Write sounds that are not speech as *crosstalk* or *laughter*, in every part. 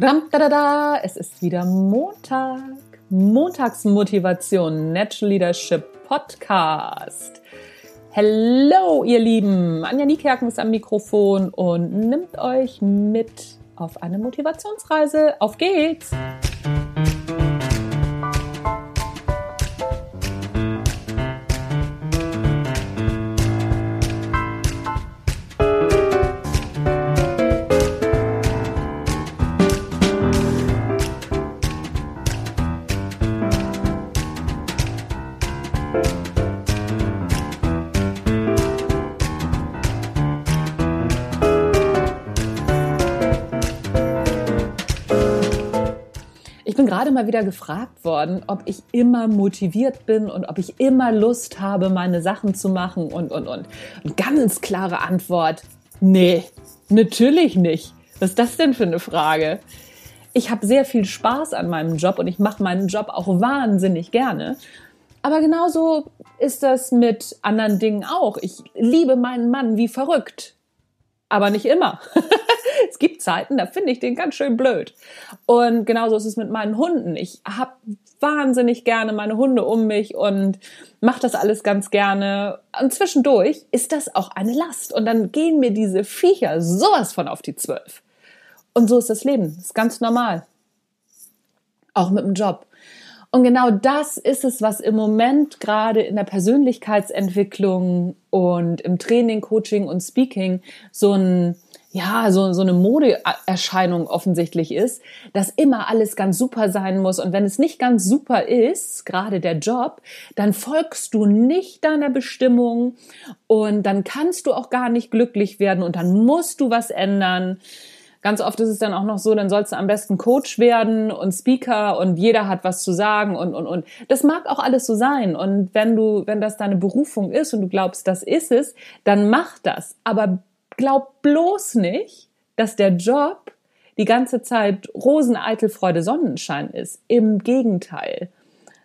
Tadam, tadada, es ist wieder Montag. Montagsmotivation Natural Leadership Podcast. Hello, ihr Lieben. Anja Niekerken ist am Mikrofon und nimmt euch mit auf eine Motivationsreise. Auf geht's! Bin gerade mal wieder gefragt worden, ob ich immer motiviert bin und ob ich immer Lust habe, meine Sachen zu machen und, und, und. Und ganz klare Antwort, nee, natürlich nicht. Was ist das denn für eine Frage? Ich habe sehr viel Spaß an meinem Job und ich mache meinen Job auch wahnsinnig gerne. Aber genauso ist das mit anderen Dingen auch. Ich liebe meinen Mann wie verrückt. Aber nicht immer. *laughs* *laughs* es gibt Zeiten, da finde ich den ganz schön blöd. Und genauso ist es mit meinen Hunden. Ich habe wahnsinnig gerne meine Hunde um mich und mache das alles ganz gerne. Und zwischendurch ist das auch eine Last. Und dann gehen mir diese Viecher sowas von auf die Zwölf. Und so ist das Leben. Das ist ganz normal. Auch mit dem Job. Und genau das ist es, was im Moment gerade in der Persönlichkeitsentwicklung und im Training, Coaching und Speaking so ein ja, so, so eine Modeerscheinung offensichtlich ist, dass immer alles ganz super sein muss. Und wenn es nicht ganz super ist, gerade der Job, dann folgst du nicht deiner Bestimmung und dann kannst du auch gar nicht glücklich werden und dann musst du was ändern. Ganz oft ist es dann auch noch so, dann sollst du am besten Coach werden und Speaker und jeder hat was zu sagen und, und, und. Das mag auch alles so sein. Und wenn du, wenn das deine Berufung ist und du glaubst, das ist es, dann mach das. Aber glaub bloß nicht, dass der Job die ganze Zeit Roseneitelfreude Sonnenschein ist. Im Gegenteil.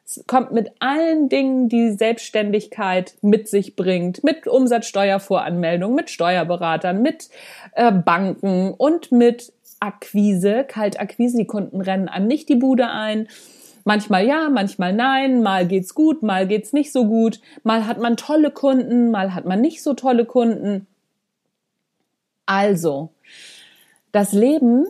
Es kommt mit allen Dingen, die Selbstständigkeit mit sich bringt, mit Umsatzsteuervoranmeldung, mit Steuerberatern, mit äh, Banken und mit Akquise, Kaltakquise. Die Kunden rennen einem nicht die Bude ein. Manchmal ja, manchmal nein, mal geht's gut, mal geht's nicht so gut, mal hat man tolle Kunden, mal hat man nicht so tolle Kunden. Also, das Leben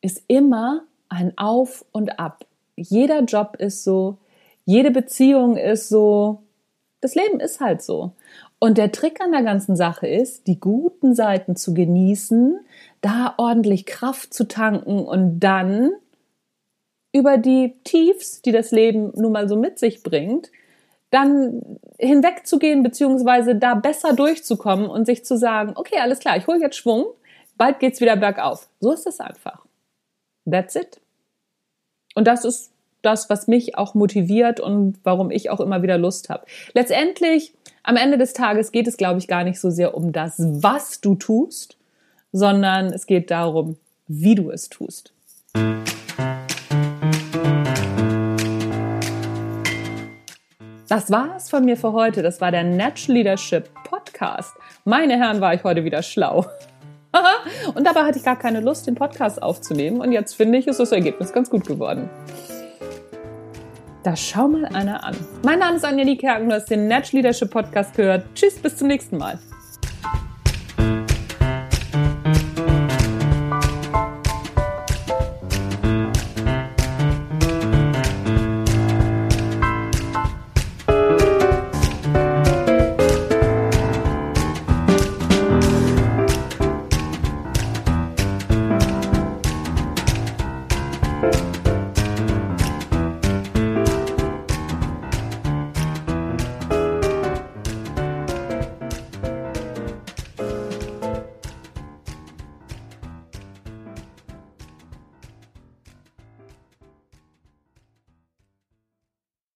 ist immer ein Auf und Ab. Jeder Job ist so, jede Beziehung ist so. Das Leben ist halt so. Und der Trick an der ganzen Sache ist, die guten Seiten zu genießen, da ordentlich Kraft zu tanken und dann über die Tiefs, die das Leben nun mal so mit sich bringt, dann hinwegzugehen, beziehungsweise da besser durchzukommen und sich zu sagen, okay, alles klar, ich hole jetzt Schwung, bald geht's wieder bergauf. So ist es einfach. That's it. Und das ist das, was mich auch motiviert und warum ich auch immer wieder Lust habe. Letztendlich, am Ende des Tages geht es, glaube ich, gar nicht so sehr um das, was du tust, sondern es geht darum, wie du es tust. Das war's von mir für heute. Das war der Natural Leadership Podcast. Meine Herren, war ich heute wieder schlau. *laughs* und dabei hatte ich gar keine Lust, den Podcast aufzunehmen. Und jetzt finde ich, ist das Ergebnis ganz gut geworden. Da schau mal einer an. Mein Name ist Anja Niekerken, du hast den Natural Leadership Podcast gehört. Tschüss, bis zum nächsten Mal.